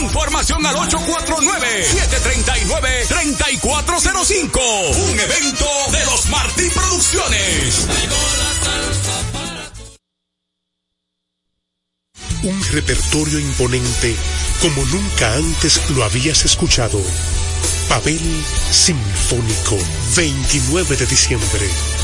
Información al 849-739-3405. Un evento de los Martín Producciones. Un repertorio imponente como nunca antes lo habías escuchado. Pavel Sinfónico, 29 de diciembre,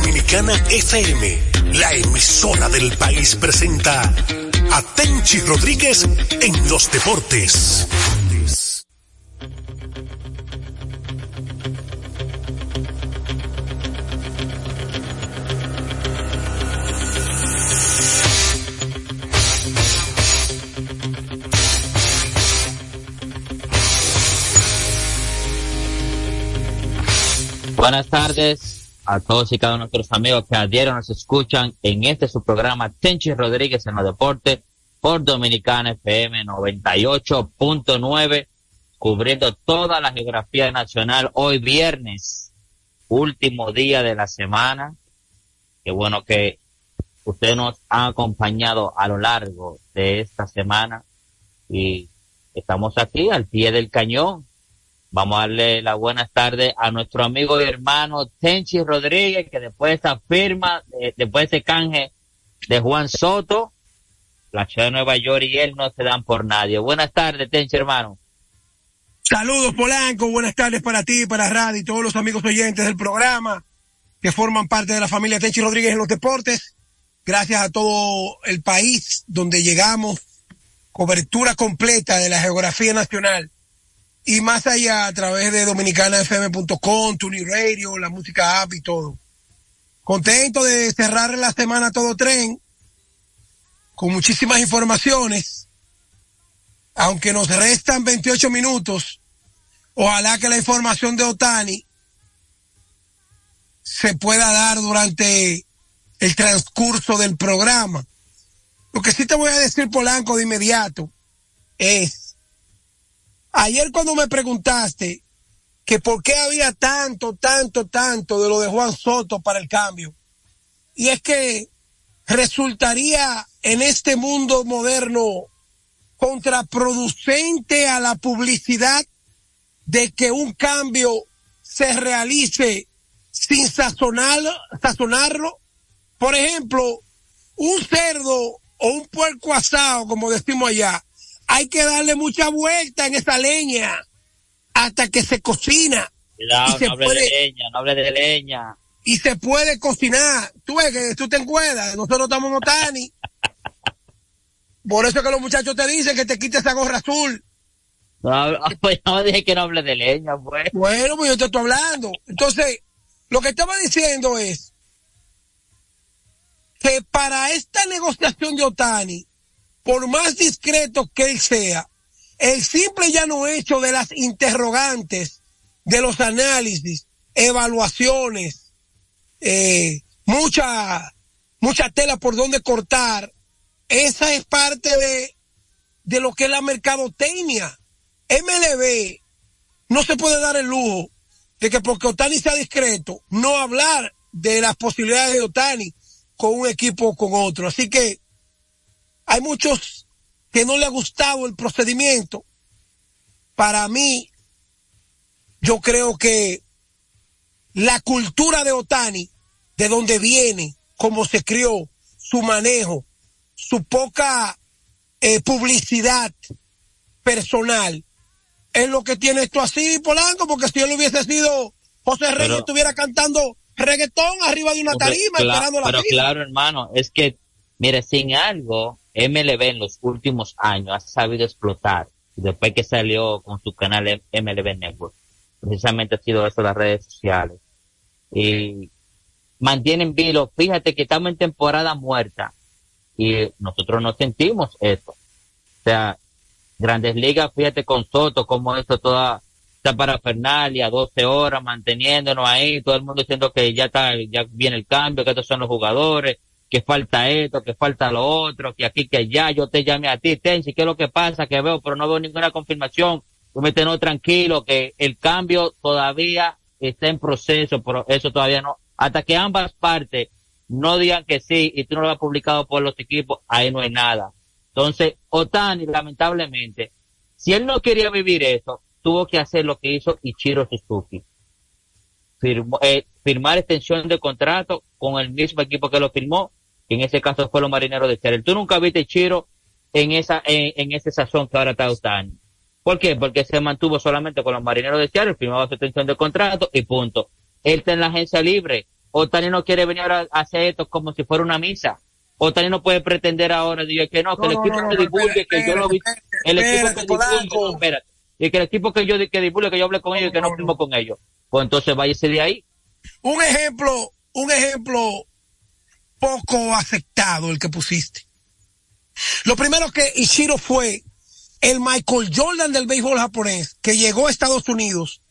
Dominicana FM, la emisora del país presenta a Tenchi Rodríguez en los deportes. Buenas tardes a todos y cada uno de nuestros amigos que a diario nos escuchan en este su programa Tenchi Rodríguez en los deportes por Dominicana FM 98.9 cubriendo toda la geografía nacional hoy viernes, último día de la semana. Qué bueno que ustedes nos han acompañado a lo largo de esta semana y estamos aquí al pie del cañón Vamos a darle la buenas tardes a nuestro amigo y hermano Tenchi Rodríguez, que después de esta firma, después de ese canje de Juan Soto, la ciudad de Nueva York y él no se dan por nadie. Buenas tardes, Tenchi, hermano. Saludos, Polanco. Buenas tardes para ti, para Radio y todos los amigos oyentes del programa que forman parte de la familia Tenchi Rodríguez en los deportes. Gracias a todo el país donde llegamos. Cobertura completa de la geografía nacional y más allá a través de dominicanafm.com, Tuni Radio, la música app y todo. Contento de cerrar la semana todo tren con muchísimas informaciones. Aunque nos restan 28 minutos, ojalá que la información de Otani se pueda dar durante el transcurso del programa. Lo que sí te voy a decir, Polanco, de inmediato, es Ayer cuando me preguntaste que por qué había tanto, tanto, tanto de lo de Juan Soto para el cambio. Y es que resultaría en este mundo moderno contraproducente a la publicidad de que un cambio se realice sin sazonarlo, sazonarlo. Por ejemplo, un cerdo o un puerco asado, como decimos allá, hay que darle mucha vuelta en esa leña hasta que se cocina. Cuidado, no hable de leña, no hable de leña. Y se puede cocinar. Tú ves que tú te encuentras, nosotros estamos notani. Por eso que los muchachos te dicen que te quites esa gorra azul. No, pues no dije que no hable de leña, pues. Bueno, pues yo te estoy hablando. Entonces, lo que estaba diciendo es que para esta negociación de Otani, por más discreto que él sea, el simple llano hecho de las interrogantes, de los análisis, evaluaciones, eh, mucha, mucha tela por donde cortar, esa es parte de, de lo que es la mercadotecnia. MLB no se puede dar el lujo de que porque Otani sea discreto, no hablar de las posibilidades de Otani con un equipo o con otro. Así que hay muchos que no le ha gustado el procedimiento. Para mí, yo creo que la cultura de Otani, de donde viene, cómo se crió, su manejo, su poca eh, publicidad personal, es lo que tiene esto así, Polanco, porque si él hubiese sido José Reyes, estuviera cantando reggaetón arriba de una tarima esperando la Pero claro, hermano, es que, mire, sin algo, MLB en los últimos años ha sabido explotar. Después que salió con su canal MLB Network, precisamente ha sido eso las redes sociales. Y mantienen vilo. Fíjate que estamos en temporada muerta y nosotros no sentimos eso. O sea, Grandes Ligas, fíjate con Soto, como eso toda esta parafernalia, 12 horas manteniéndonos ahí, todo el mundo diciendo que ya está, ya viene el cambio, que estos son los jugadores, que falta esto, que falta lo otro, que aquí, que allá, yo te llamé a ti, Tensi, ¿qué es lo que pasa? Que veo, pero no veo ninguna confirmación. Tú me tengo tranquilo que el cambio todavía está en proceso, pero eso todavía no. Hasta que ambas partes no digan que sí y tú no lo has publicado por los equipos, ahí no hay nada. Entonces, Otani, lamentablemente, si él no quería vivir eso, tuvo que hacer lo que hizo Ichiro Suzuki. Eh, firmar extensión de contrato con el mismo equipo que lo firmó, en ese caso fue los marineros de Seattle. Tú nunca viste Ichiro en esa, en, en ese sazón que ahora está Otani. ¿Por qué? Porque se mantuvo solamente con los marineros de Seattle, firmaba su extensión de contrato y punto. Él está en la agencia libre. Otani no quiere venir a hacer esto como si fuera una misa. Otani no puede pretender ahora, diga que no, que el equipo que divulgue, que yo lo vi, el equipo que divulgue, espérate, y que el equipo que yo que divulgue, que yo hable con ellos y que no firmo con ellos. Pues entonces váyase de ahí. Un ejemplo, un ejemplo poco aceptado el que pusiste. Lo primero que Ishiro fue el Michael Jordan del béisbol japonés que llegó a Estados Unidos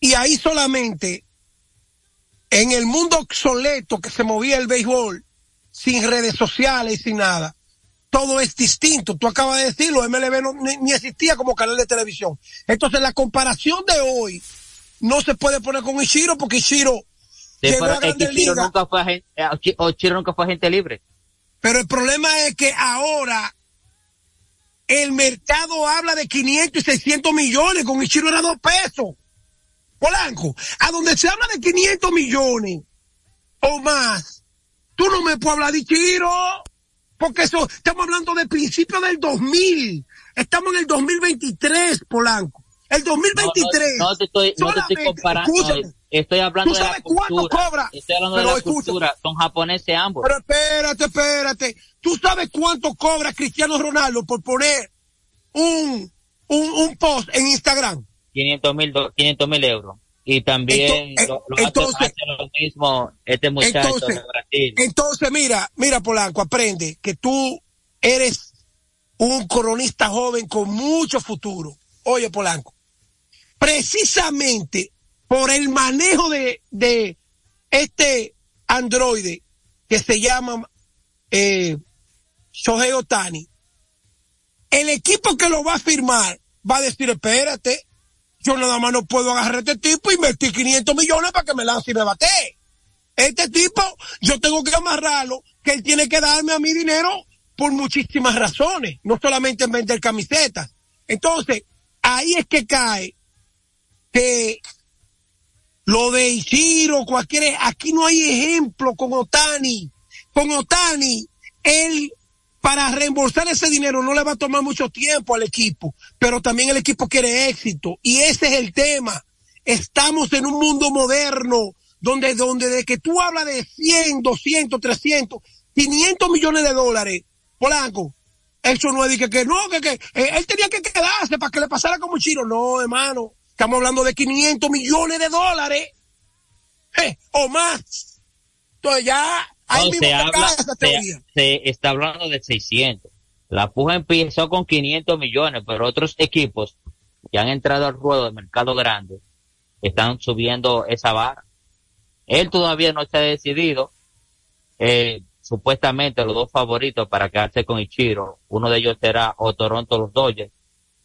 y ahí solamente en el mundo obsoleto que se movía el béisbol sin redes sociales y sin nada, todo es distinto. Tú acabas de decirlo, MLB no, ni, existía como canal de televisión. Entonces la comparación de hoy no se puede poner con Ishiro porque Ishiro llegó a Nunca fue agente, eh, nunca fue agente libre. Pero el problema es que ahora el mercado habla de 500 y 600 millones, con Ichiro era dos pesos. Polanco, a donde se habla de 500 millones o más, tú no me puedes hablar de Ichiro, porque eso, estamos hablando de principios del 2000, estamos en el 2023, Polanco. El 2023. No, te, estoy, no te estoy comparando. Estoy hablando de la cultura. Cobra? Estoy hablando de la cultura. Son japoneses ambos. Pero espérate, espérate. ¿Tú sabes cuánto cobra Cristiano Ronaldo por poner un, un, un post en Instagram? 500 mil 500 mil euros. Y también lo, entonces, lo mismo este muchacho entonces, de Brasil. Entonces, mira, mira Polanco, aprende que tú eres un coronista joven con mucho futuro. Oye, Polanco, precisamente por el manejo de, de este androide que se llama eh, Shohei Otani, el equipo que lo va a firmar va a decir, espérate, yo nada más no puedo agarrar a este tipo y invertir 500 millones para que me lance y me bate. Este tipo, yo tengo que amarrarlo, que él tiene que darme a mi dinero por muchísimas razones, no solamente en vender camisetas. Entonces, ahí es que cae que lo de Ichiro, cualquier, aquí no hay ejemplo con Otani. Con Otani, él para reembolsar ese dinero no le va a tomar mucho tiempo al equipo, pero también el equipo quiere éxito. Y ese es el tema. Estamos en un mundo moderno donde, donde de que tú hablas de 100, 200, 300, 500 millones de dólares, Polanco, eso no es que, que no, que, que eh, él tenía que quedarse para que le pasara como Chiro. No, hermano, estamos hablando de 500 millones de dólares eh, o más. Entonces ya ahí mismo se, habla, se, está hablando de 600. La puja empezó con 500 millones, pero otros equipos que han entrado al ruedo del mercado grande están subiendo esa barra. Él todavía no está decidido. Eh, supuestamente los dos favoritos para quedarse con Ichiro, uno de ellos será o Toronto los Dodgers.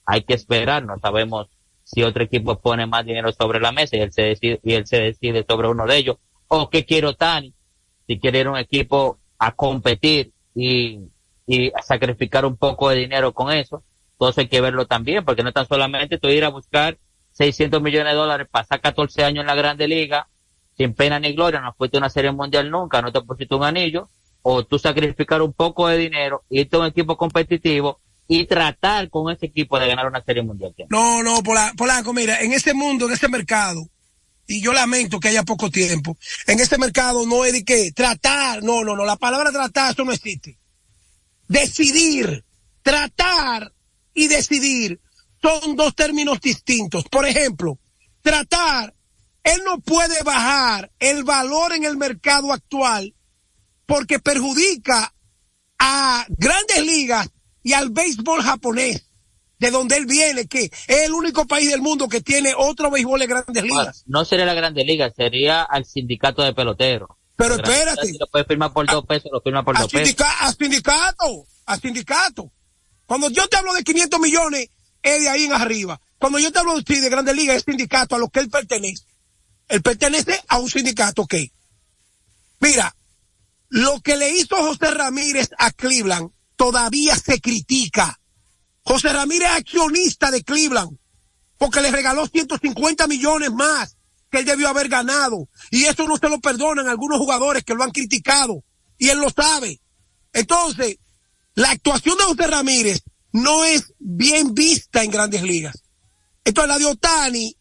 Hay que esperar, no sabemos si otro equipo pone más dinero sobre la mesa y él se decide, y él se decide sobre uno de ellos, o qué quiero Tani, si quiere ir un equipo a competir y, y a sacrificar un poco de dinero con eso, entonces hay que verlo también, porque no tan solamente tú ir a buscar 600 millones de dólares, pasar 14 años en la Grande Liga, sin pena ni gloria, no fuiste a una serie mundial nunca, no te pusiste un anillo, o tú sacrificar un poco de dinero, irte a un equipo competitivo y tratar con ese equipo de ganar una serie mundial. No, no, Polanco, mira, en ese mundo, en ese mercado, y yo lamento que haya poco tiempo, en este mercado no es de que tratar, no, no, no, la palabra tratar, eso no existe. Decidir, tratar y decidir son dos términos distintos. Por ejemplo, tratar, él no puede bajar el valor en el mercado actual porque perjudica a grandes ligas y al béisbol japonés, de donde él viene, que es el único país del mundo que tiene otro béisbol de grandes ligas. no sería la grande liga, sería al sindicato de peloteros. Pero espérate. Si lo puede firmar por dos pesos, lo firma por dos pesos. A sindicato, a sindicato. Cuando yo te hablo de 500 millones, es de ahí en arriba. Cuando yo te hablo de, de Grandes Ligas, es sindicato a lo que él pertenece. Él pertenece a un sindicato que, mira, lo que le hizo José Ramírez a Cleveland todavía se critica. José Ramírez es accionista de Cleveland porque le regaló 150 millones más que él debió haber ganado. Y eso no se lo perdonan algunos jugadores que lo han criticado. Y él lo sabe. Entonces, la actuación de José Ramírez no es bien vista en grandes ligas. Entonces la de Otani,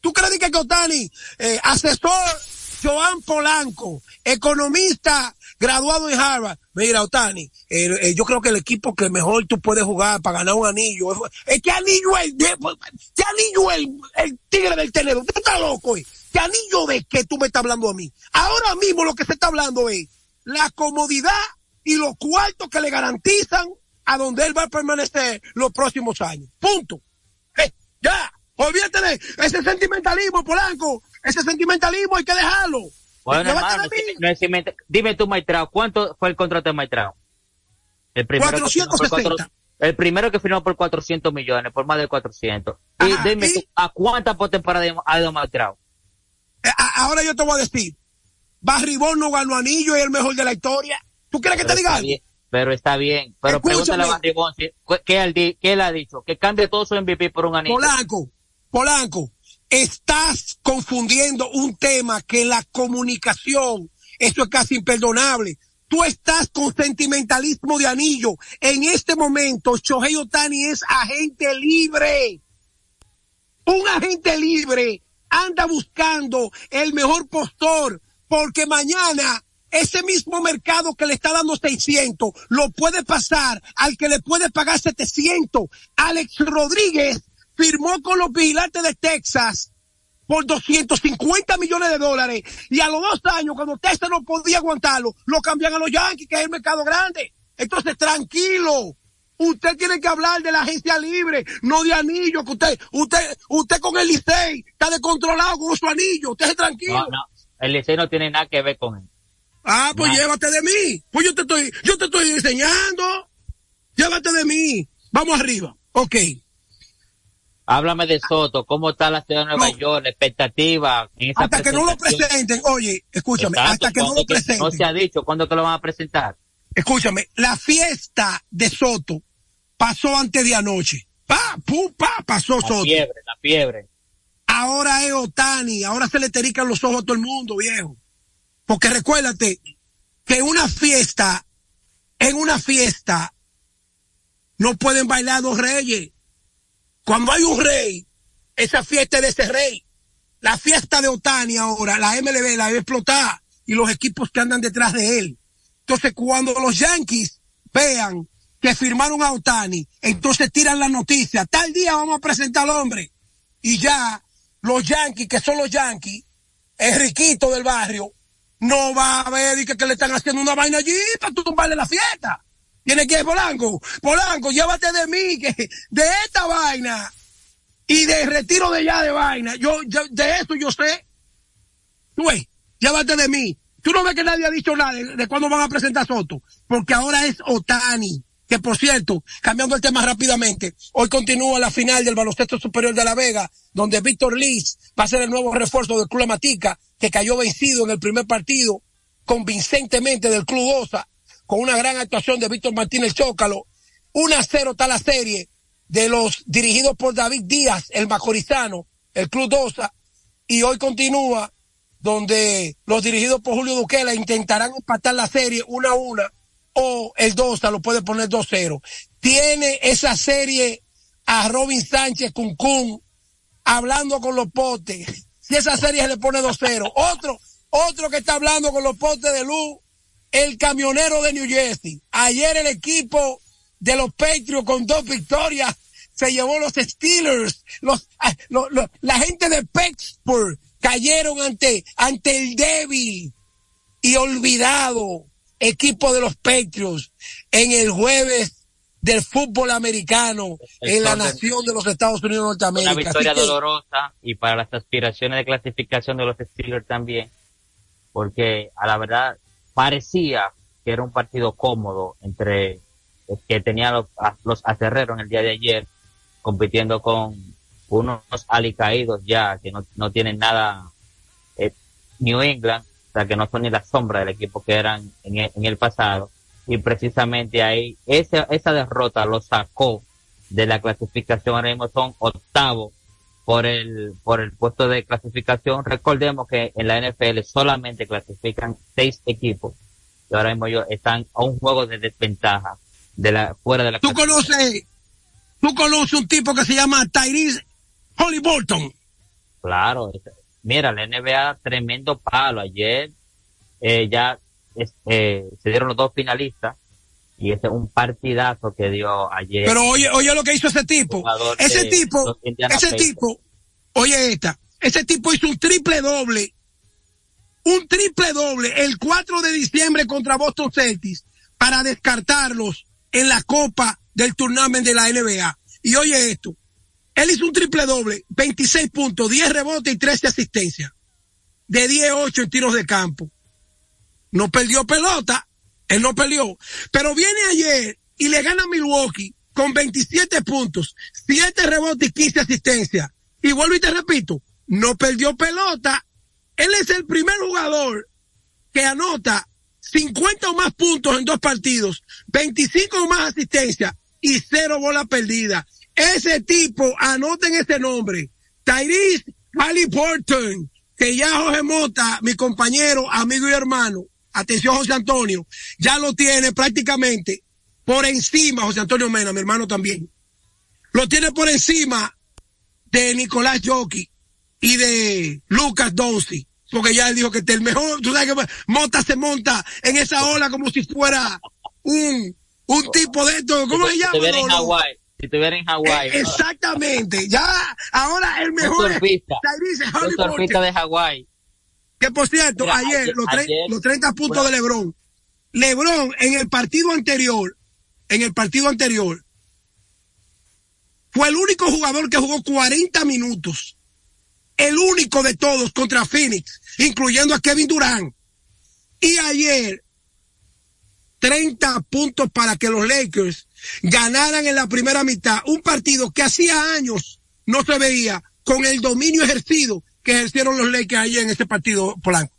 ¿tú crees que Otani, eh, asesor Joan Polanco, economista graduado en Harvard, mira Otani, eh, eh, yo creo que el equipo que mejor tú puedes jugar para ganar un anillo, es que anillo el, ¿qué anillo el, el tigre del tenedor? ¿Tú estás loco? Eh? ¿Qué anillo de que tú me estás hablando a mí? Ahora mismo lo que se está hablando es la comodidad y los cuartos que le garantizan a donde él va a permanecer los próximos años. Punto. Eh, ya, olvídate de ese sentimentalismo, Polanco. Ese sentimentalismo hay que dejarlo. Bueno, hermano, no es dime tú, Maitrao, ¿cuánto fue el contrato de Maitrao? El primero 460. el primero que firmó por 400 millones, por más de 400. y dime tú, ¿a cuánta temporada ha ido Maitrao? Eh, ahora yo te voy a decir, Barribón no ganó anillo y el mejor de la historia. ¿Tú quieres que te diga algo? Pero está bien. Pero pregúntale a Barribón ¿qué, él, él ha dicho, que cambie todo su MVP por un anillo. Polanco, Polanco, estás confundiendo un tema que la comunicación, eso es casi imperdonable. Tú estás con sentimentalismo de anillo. En este momento, Shohei Otani es agente libre. Un agente libre anda buscando el mejor postor porque mañana ese mismo mercado que le está dando 600 lo puede pasar al que le puede pagar 700. Alex Rodríguez firmó con los vigilantes de Texas por 250 millones de dólares y a los dos años cuando Texas no podía aguantarlo lo cambian a los Yankees que es el mercado grande. Entonces tranquilo. Usted tiene que hablar de la agencia libre, no de anillo, que usted, usted, usted con el Licey está descontrolado con su anillo, usted es tranquilo. No, no, el Licey no tiene nada que ver con él. Ah, pues llévate de mí. Pues yo te estoy, yo te estoy enseñando. Llévate de mí. Vamos arriba. Ok. Háblame de Soto, cómo está la ciudad de Nueva York, la expectativa. En esa hasta que no lo presenten, oye, escúchame, hasta que no lo presenten. No se ha dicho, ¿cuándo te lo van a presentar? Escúchame, la fiesta de Soto pasó antes de anoche. Pa, pum, pa, pasó Soto. La fiebre, la fiebre. Ahora es Otani, ahora se le terican los ojos a todo el mundo, viejo. Porque recuérdate que una fiesta, en una fiesta, no pueden bailar dos reyes. Cuando hay un rey, esa fiesta es de ese rey. La fiesta de Otani ahora, la MLB la debe explotar y los equipos que andan detrás de él. Entonces, cuando los Yankees vean que firmaron a Otani, entonces tiran la noticia, tal día vamos a presentar al hombre. Y ya los Yankees, que son los Yankees, el riquito del barrio, no va a ver y que, le están haciendo una vaina allí para tumbarle la fiesta. Tiene que Polanco, Polanco, llévate de mí, que de esta vaina y de retiro de ya de vaina, yo, de eso yo sé. Tú ves, llévate de mí. Tú no ves que nadie ha dicho nada de, de cuándo van a presentar Soto, porque ahora es Otani. Que por cierto, cambiando el tema rápidamente, hoy continúa la final del baloncesto superior de La Vega, donde Víctor Liz va a ser el nuevo refuerzo del Club Matica, que cayó vencido en el primer partido convincentemente del Club Osa, con una gran actuación de Víctor Martínez Chócalo. 1 a 0 está la serie de los dirigidos por David Díaz, el macorizano, el Club Osa, y hoy continúa donde los dirigidos por Julio Duquela intentarán empatar la serie una a una o el Dosa lo puede poner 2-0. Tiene esa serie a Robin Sánchez Kun hablando con los potes. Si esa serie se le pone 2-0. Otro, otro que está hablando con los potes de luz, el camionero de New Jersey. Ayer el equipo de los Patriots con dos victorias se llevó los Steelers. Los, ah, la gente de Pittsburgh cayeron ante, ante el débil y olvidado equipo de los Patriots en el jueves del fútbol americano en la nación de los Estados Unidos de Norteamérica. Una victoria dolorosa y para las aspiraciones de clasificación de los Steelers también, porque a la verdad parecía que era un partido cómodo entre que tenía los, los acerreros en el día de ayer, compitiendo con unos alicaídos ya que no, no tienen nada eh, New England sea, que no son ni la sombra del equipo que eran en el, en el pasado. Y precisamente ahí, esa, esa derrota lo sacó de la clasificación. Ahora mismo son octavos por el, por el puesto de clasificación. Recordemos que en la NFL solamente clasifican seis equipos. Y ahora mismo ellos están a un juego de desventaja de la, fuera de la ¿Tú conoces, tú conoces un tipo que se llama Tyrese Holly Bolton? Claro, Mira, la NBA, tremendo palo. Ayer eh, ya eh, se dieron los dos finalistas y ese es un partidazo que dio ayer. Pero oye, oye lo que hizo ese tipo. Ese tipo, ese tipo, oye esta, ese tipo hizo un triple doble, un triple doble el 4 de diciembre contra Boston Celtics para descartarlos en la copa del tournament de la NBA. Y oye esto, él hizo un triple doble, 26 puntos, 10 rebotes y 13 asistencias. De 10-8 en tiros de campo. No perdió pelota, él no perdió. Pero viene ayer y le gana a Milwaukee con 27 puntos, 7 rebotes y 15 asistencias. Y vuelvo y te repito, no perdió pelota. Él es el primer jugador que anota 50 o más puntos en dos partidos, 25 o más asistencias y cero bolas perdidas. Ese tipo, anoten ese nombre, Tyrese Halliburton, que ya José Mota, mi compañero, amigo y hermano, atención José Antonio, ya lo tiene prácticamente por encima, José Antonio Mena, mi hermano también, lo tiene por encima de Nicolás Jockey y de Lucas Dorsey, porque ya él dijo que el mejor, tú sabes que Mota se monta en esa ola como si fuera un, un tipo de esto, ¿cómo se llama? si estuviera en Hawái. Eh, exactamente, ya, ahora el mejor surfista, es surfista de Hawái. Que por cierto, ayer, los, los 30 puntos de Lebron. Lebron en el partido anterior, en el partido anterior, fue el único jugador que jugó 40 minutos. El único de todos contra Phoenix, incluyendo a Kevin Durant. Y ayer, 30 puntos para que los Lakers ganaran en la primera mitad un partido que hacía años no se veía con el dominio ejercido que ejercieron los Lakers ayer en ese partido blanco.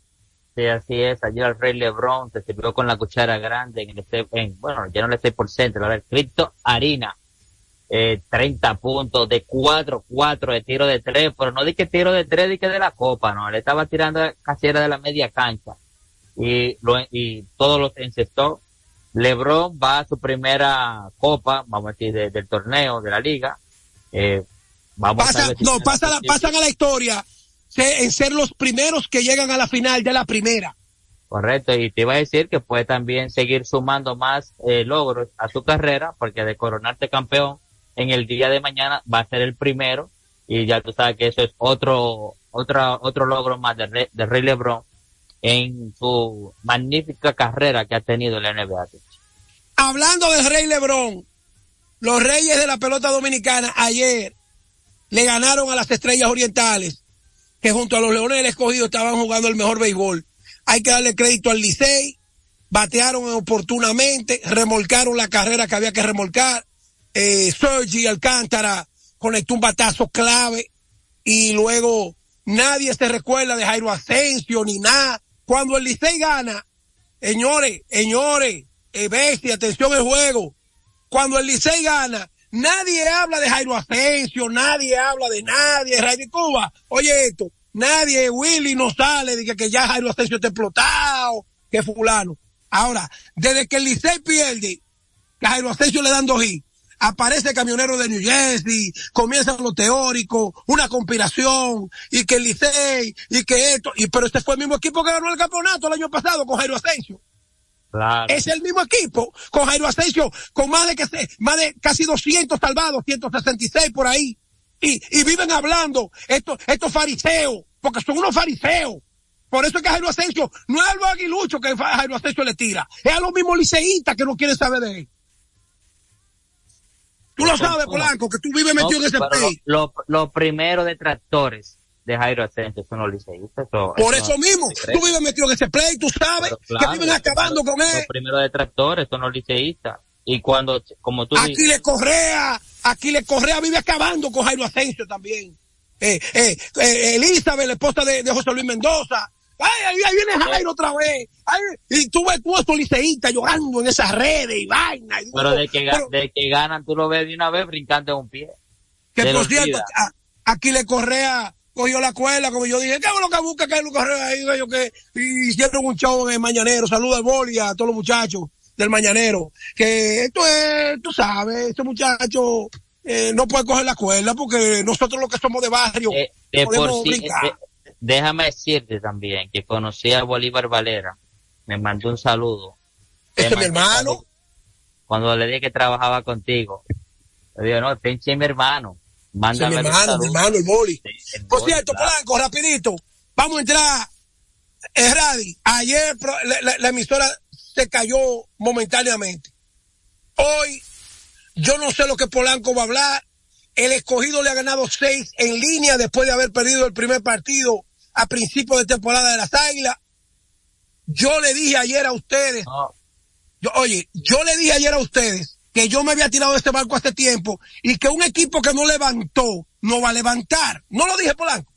Sí, así es. Ayer el Rey LeBron se sirvió con la cuchara grande en el en, bueno, ya no le estoy por centro, ahora el Cristo Harina. Eh, 30 puntos de 4, 4 de tiro de 3, pero no di que tiro de 3, di que de la copa, no, le estaba tirando casi era de la media cancha. Y, lo, y todos los encestó LeBron va a su primera copa, vamos a decir, del torneo, de la liga. Eh, vamos Pasa, no, pasa pasan a la historia en ser los primeros que llegan a la final de la primera. Correcto, y te iba a decir que puede también seguir sumando más eh, logros a su carrera, porque de coronarte campeón en el día de mañana va a ser el primero, y ya tú sabes que eso es otro, otro, otro logro más de, de Rey LeBron en su magnífica carrera que ha tenido en la NBA. Hablando del Rey Lebrón, los Reyes de la pelota dominicana ayer le ganaron a las Estrellas Orientales, que junto a los Leones del Escogido estaban jugando el mejor béisbol. Hay que darle crédito al Licey, batearon oportunamente, remolcaron la carrera que había que remolcar. Eh, Sergi Alcántara conectó un batazo clave y luego nadie se recuerda de Jairo Asensio ni nada cuando el Licey gana, señores, señores, eh, bestia, atención al juego. Cuando el Licey gana, nadie habla de Jairo Asensio, nadie habla de nadie, de Cuba. Oye esto, nadie, Willy no sale de que, ya Jairo Asensio está explotado, que fulano. Ahora, desde que el Licey pierde, que a Jairo Asensio le dan dos hits, aparece el camionero de New Jersey, comienzan lo teórico, una conspiración, y que el Licey, y que esto, y pero este fue el mismo equipo que ganó el campeonato el año pasado con Jairo Asensio. Claro. Es el mismo equipo, con Jairo Asensio, con más de que se, más de casi 200 salvados, 166 por ahí. Y, y viven hablando estos, estos fariseos, porque son unos fariseos. Por eso es que Jairo Asensio, no es a los aguiluchos que Jairo Asensio le tira, es a los mismos liceístas que no quieren saber de él. Tú lo sabes, Polanco, que tú vives metido en ese país. Lo, lo, lo primero detractores de Jairo Asensio son los liceístas. Eso, Por eso mismo, tú vives metido en ese play, tú sabes claro, que viven los acabando primeros- con él. Los primeros detractores son los liceístas. Y cuando, como tú Aquí dices, le Correa, aquí le Correa vive acabando con Jairo Asensio también. Eh, eh, eh, Elizabeth, la esposa de, de José Luis Mendoza. Ay, ahí, ahí viene Jairo otra vez. Ay, y tú ves tú estos liceístas llorando en esas redes y vaina. y pero de que, Pero de que ganan, tú lo ves de una vez brincando en un pie. que por cierto, a- aquí le Correa cogió la cuerda, como yo dije, ¿qué es lo que busca que Correa ahí? Ellos que y hicieron un show en el Mañanero. Saluda al Boli a todos los muchachos del Mañanero. Que esto es, tú sabes, este muchacho eh, no puede coger la cuerda porque nosotros los que somos de barrio Eh, de podemos por sí, brincar. eh, déjame decirte también que conocí a Bolívar Valera. Me mandó un saludo. Ese Me es mi hermano. Cuando le dije que trabajaba contigo. Le digo, no, pinche mi hermano. Ese es mi Mándame hermano, mi hermano, el Boli. Sí, el Por Boli, cierto, claro. Polanco, rapidito, vamos a entrar. Eh, Radi, ayer pro- la, la- la emisora se cayó momentáneamente. Hoy, yo no sé lo que Polanco va a hablar. El escogido le ha ganado seis en línea después de haber perdido el primer partido a principio de temporada de las Águilas. Yo le dije ayer a ustedes, yo, oye, yo le dije ayer a ustedes que yo me había tirado de este barco hace tiempo y que un equipo que no levantó no va a levantar. No lo dije Polanco.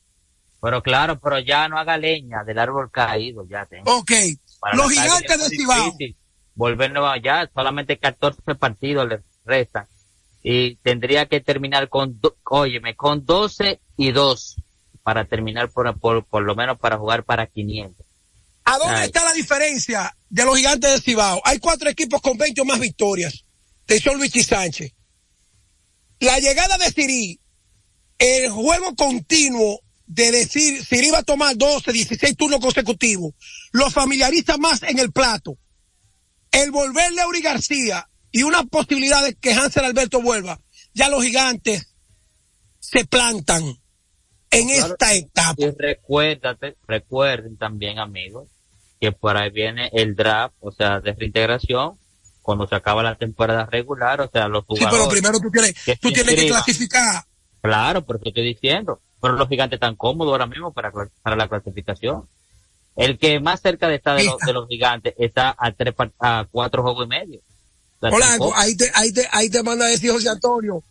pero claro, pero ya no haga leña del árbol caído, ya tengo. Ok. Para Los gigantes de Cibao. difícil Volver allá, solamente 14 partidos le restan. Y tendría que terminar con, óyeme, con 12 y 2 para terminar por, por, por lo menos para jugar para 500. ¿A dónde Ay. está la diferencia de los gigantes de Cibao? Hay cuatro equipos con 20 o más victorias. Atención Luis y Sánchez. La llegada de Siri, el juego continuo de decir Siri va a tomar 12, 16 turnos consecutivos, lo familiariza más en el plato. El volverle a Uri García y una posibilidad de que Hansel Alberto vuelva, ya los gigantes se plantan en Claro. esta etapa. Y recuérdate, recuerden también amigos, que por ahí viene el draft, o sea, de reintegración, cuando se acaba la temporada regular, o sea, los Sí, jugadores. pero primero tú tienes, que tú tienes que clasificar. Claro, te estoy diciendo. Pero los gigantes están cómodos ahora mismo para, para la clasificación. El que más cerca de está de, los, de los gigantes está a tres a cuatro juegos y medio. Tampoco- ahí te, ahí te, ahí te manda a decir José Antonio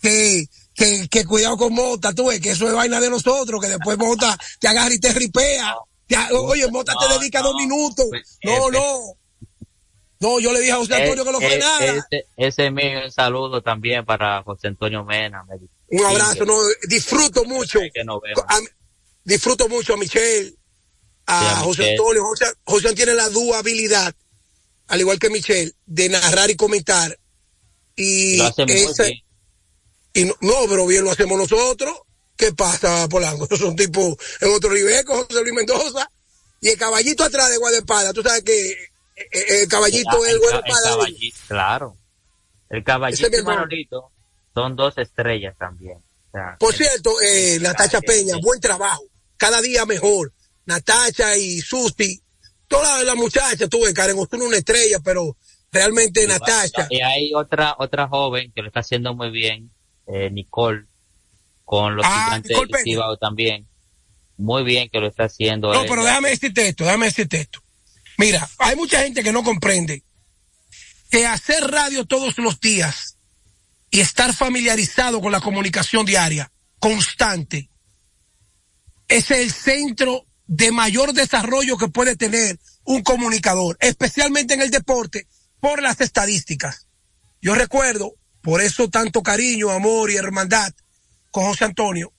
que, que, que cuidado con Mota, tú ves que eso es vaina de nosotros, que después Mota te agarra y te ripea. Te oye, Mota te dedica no. dos minutos. Pues, No, no. No, yo le dije a José Antonio que no fue nada. Ese, ese es mío, un saludo también para José Antonio Mena. me dice. Un abrazo, Sí, no, disfruto mucho. que a- disfruto mucho a Michelle, a, Sí, a José Michelle. Antonio. José, José tiene la duabilidad, al igual que Michelle, de narrar y comentar. Y Lo no, no, pero bien lo hacemos nosotros. ¿Qué pasa, Polanco? Son tipos en otro nivel con José Luis Mendoza. Y el caballito atrás de Guadaespada. Tú sabes que eh, eh, el caballito Ah, es el el, el caballito, claro. El caballito. Manolito son dos estrellas también. O sea, Por cierto, eh, Natacha Peña, buen trabajo. Cada día mejor. Natacha y Susti. Todas las muchachas, tuve Karen Osuna una estrella, pero realmente Natacha. Y hay otra otra joven que lo está haciendo muy bien, eh, Nicole, con los Ah, gigantes del también. Muy bien que lo está haciendo. No, pero déjame decirte esto, déjame decirte esto. Mira, hay mucha gente que no comprende que hacer radio todos los días y estar familiarizado con la comunicación diaria, constante, es el centro de mayor desarrollo que puede tener un comunicador, especialmente en el deporte, por las estadísticas. Yo recuerdo, por eso tanto cariño, amor y hermandad con José Antonio,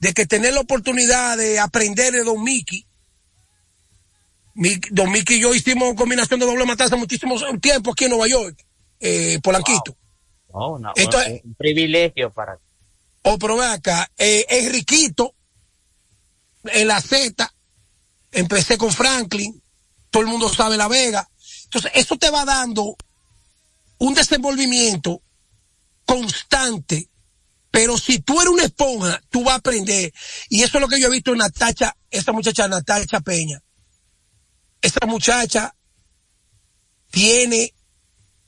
de que tener la oportunidad de aprender de Don Mickey Don Mickey y yo hicimos combinación de doble matanza muchísimo tiempo aquí en Nueva York, eh, Polanquito. No, Entonces, un privilegio para O oh, pero acá, eh, es riquito, en la Z, empecé con Franklin, todo el mundo sabe La Vega. Entonces, eso te va dando un desenvolvimiento constante. Pero si tú eres una esponja, tú vas a aprender. Y eso es lo que yo he visto en Natacha, esta muchacha Natacha Peña. Esta muchacha tiene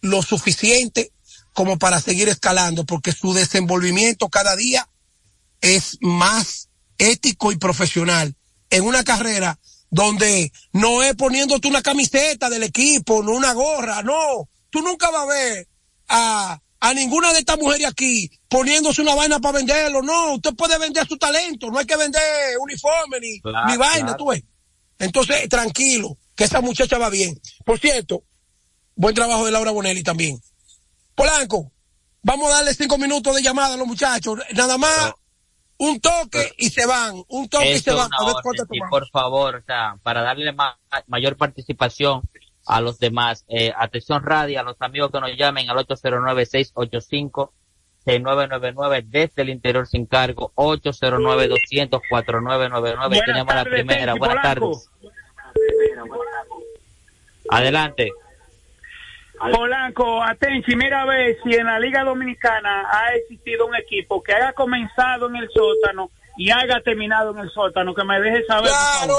lo suficiente como para seguir escalando, porque su desenvolvimiento cada día es más ético y profesional en una carrera donde no es poniéndote una camiseta del equipo, no una gorra, no. Tú nunca vas a ver a, a ninguna de estas mujeres aquí poniéndose una vaina para venderlo. No, usted puede vender su talento, no hay que vender uniforme ni, ni vaina, tú ves. Entonces, tranquilo, que esa muchacha va bien. Por cierto, buen trabajo de Laura Bonelli también. Polanco, vamos a darle cinco minutos de llamada a los muchachos. Nada más un toque y se van, un toque y se van. por favor, o sea, para darle mayor participación a los demás, eh, atención radio, a los amigos que nos llamen al 809-685-6999 desde el interior sin cargo, 809-200-4999. Tenemos la primera. Buenas tardes. Adelante. Polanco, Atenchi, mira a ver si en la Liga Dominicana ha existido un equipo que haya comenzado en el sótano y haya terminado en el sótano, que me deje saber. Claro,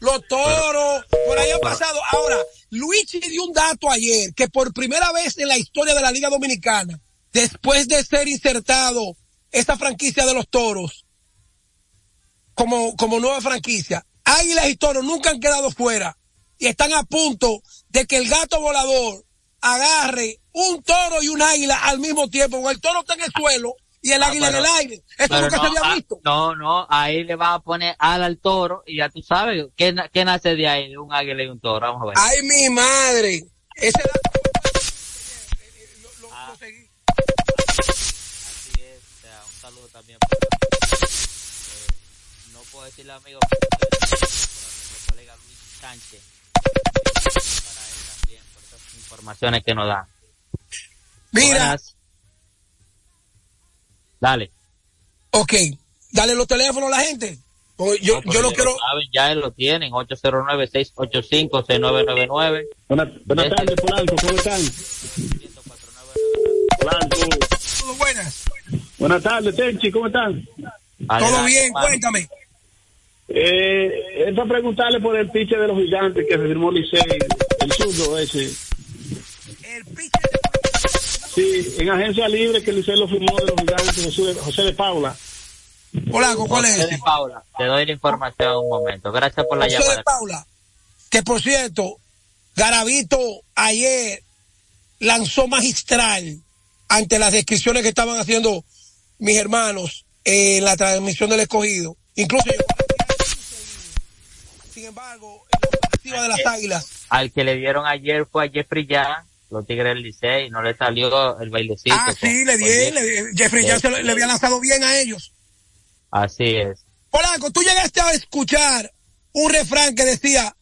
los toros, por ahí ha pasado. Ahora, Luigi dio un dato ayer que por primera vez en la historia de la Liga Dominicana, después de ser insertado esta franquicia de los toros como, como nueva franquicia, Águilas y Toros nunca han quedado fuera y están a punto de que el gato volador agarre un toro y un águila al mismo tiempo, el toro está en el suelo y el ah, águila en el aire. Eso nunca se había ah, visto. No, no, ahí le va a poner ala al toro y ya tú sabes, ¿qué, qué nace de ahí? Un águila y un toro, vamos a ver. Ay, mi madre. Ese lo, lo, ah. seguí. Así es, un saludo también eh, no puedo decirle amigo, pero, nuestro colega Luis Sánchez informaciones que nos da. Mira. Dale. Ok, dale los teléfonos a la gente. Yo, yo lo quiero. saben, ya lo tienen, 809-685-6999. Buenas, buenas tardes, Polanco, ¿cómo están? Polanco. Todo buenas. Buenas tardes, Tenchi, ¿cómo están? Todo bien, cuéntame. Eh, es para preguntarle por el piche de los gigantes que firmó Licey, el zurdo ese. Sí, en agencia libre que Licey lo firmó de los gigantes, José de Paula. Hola, ¿cuál es? José de Paula, te doy la información un momento. Gracias por la José llamada. de Paula, que por cierto, Garavito ayer lanzó magistral ante las descripciones que estaban haciendo mis hermanos en la transmisión del escogido. Incluso sin embargo, en la de las águilas. Al que le dieron ayer fue a Jeffrey ya los Tigres del Licey, no le salió el bailecito. Ah, sí, le di, Jeffrey ya se le, había lanzado bien a ellos. Así es. Polanco, tú llegaste a escuchar un refrán que decía,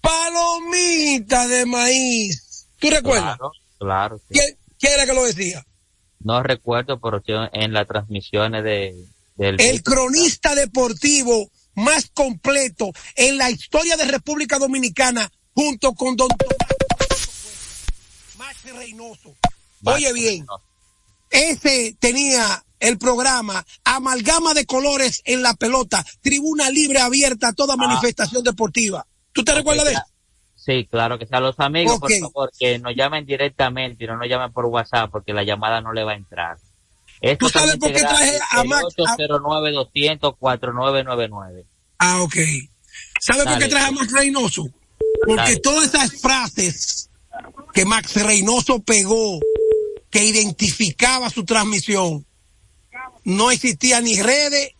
palomita de maíz. ¿Tú recuerdas? Claro, claro. ¿Quién, era que lo decía? No recuerdo, pero en las transmisiones de, del... El cronista deportivo más completo en la historia de República Dominicana junto con Don Tomás Reynoso. Oye bien, ese tenía el programa Amalgama de Colores en la pelota, tribuna libre abierta a toda ah. manifestación deportiva. ¿Tú te recuerdas de eso? Sí, claro que sea. Los amigos, por favor, que nos llamen directamente y no nos llamen por WhatsApp porque la llamada no le va a entrar. ¿Tú sabes por qué traje a Max? 809-200-4999. Ah, ok. ¿Sabes por qué traje a Max Reynoso? Porque todas esas frases que Max Reynoso pegó, que identificaba su transmisión, no existía ni redes,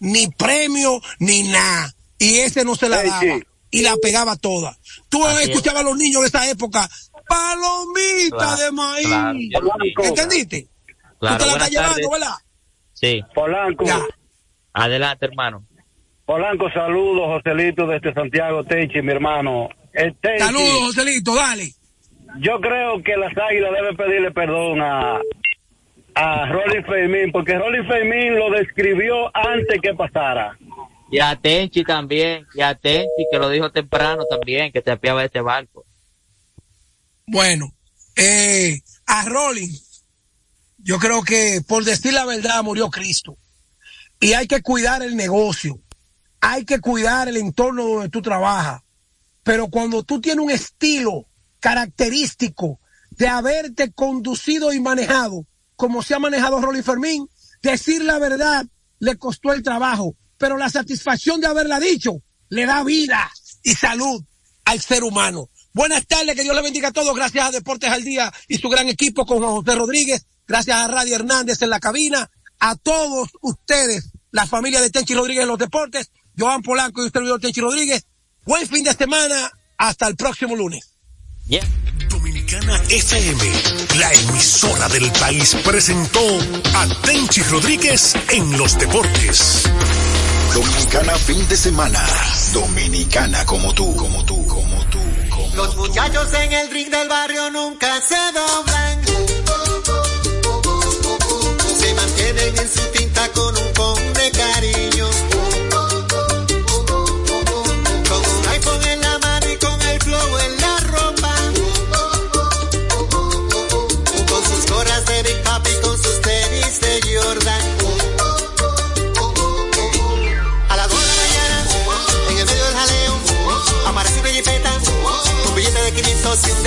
ni premio, ni nada. Y ese no se la daba. Y la pegaba toda. Tú escuchabas a los niños de esa época, palomita de maíz. ¿Entendiste? Claro, Tú te la estás llevando, ¿verdad? Sí. Polanco. Adelante, hermano. Polanco, saludos, Joselito desde Santiago, Techi, mi hermano. Techi, Saludos, Joselito, dale. Yo creo que las águilas deben pedirle perdón a, a Rolly Fermín, porque Rolly Fermín lo describió antes que pasara. Y a Tenchi también, y a Tenchi que lo dijo temprano también, que te apiaba este barco. Bueno, eh, a Rolling, yo creo que por decir la verdad murió Cristo. Y hay que cuidar el negocio. Hay que cuidar el entorno donde tú trabajas. Pero cuando tú tienes un estilo característico de haberte conducido y manejado como se ha manejado Rolly Fermín, decir la verdad le costó el trabajo, pero la satisfacción de haberla dicho le da vida y salud al ser humano. Buenas tardes, que Dios le bendiga a todos. Gracias a Deportes al Día y su gran equipo con José Rodríguez. Gracias a Radio Hernández en la cabina. A todos ustedes, la familia de Tenchi Rodríguez en los deportes. Joan Polanco y usted, Tenchi Rodríguez. Buen fin de semana. Hasta el próximo lunes. Yeah. Dominicana FM, la emisora del país, presentó a Tenchi Rodríguez en los deportes. Dominicana fin de semana. Dominicana como tú, como tú, como tú, como Los tú. muchachos en el ring del barrio nunca se doblan.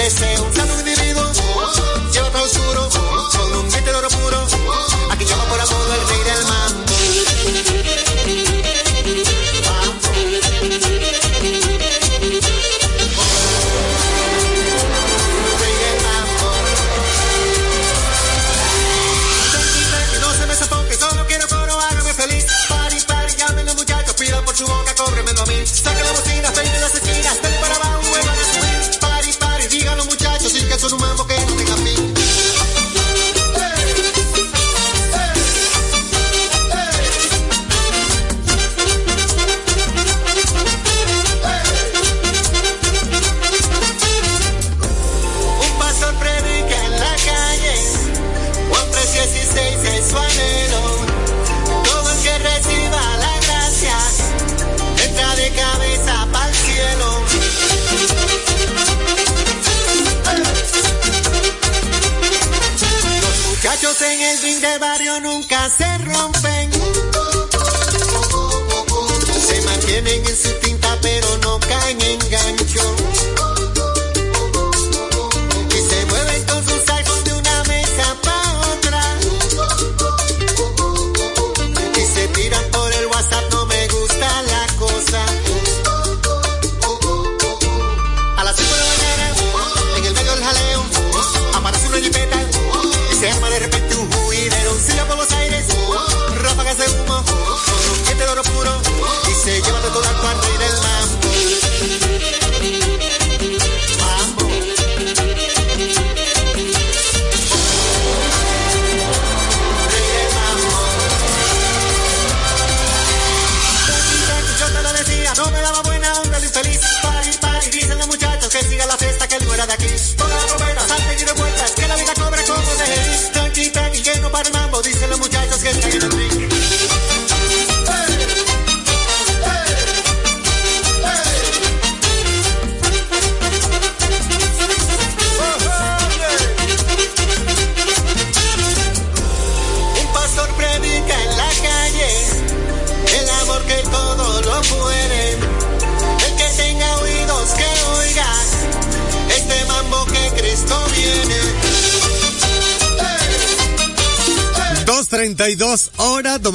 Deseo.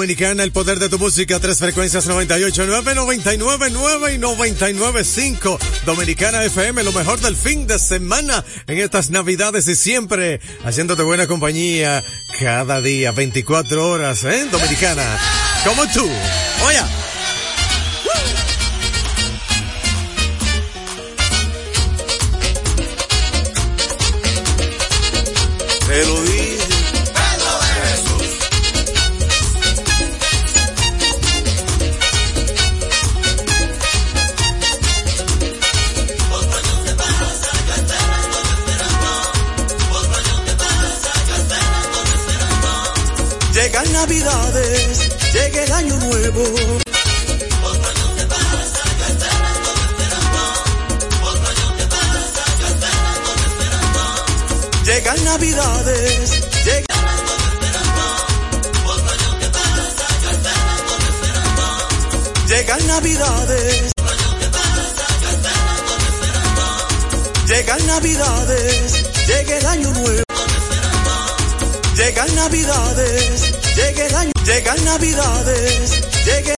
Dominicana, el poder de tu música, tres frecuencias 98, 9, 99, 9 y 99, 5. Dominicana FM, lo mejor del fin de semana en estas navidades y siempre haciéndote buena compañía cada día, 24 horas, ¿eh? Dominicana, como tú. Oye. Te lo navidades, llega el año nuevo. Llegan navidades, llega el año, llegan navidades, llega,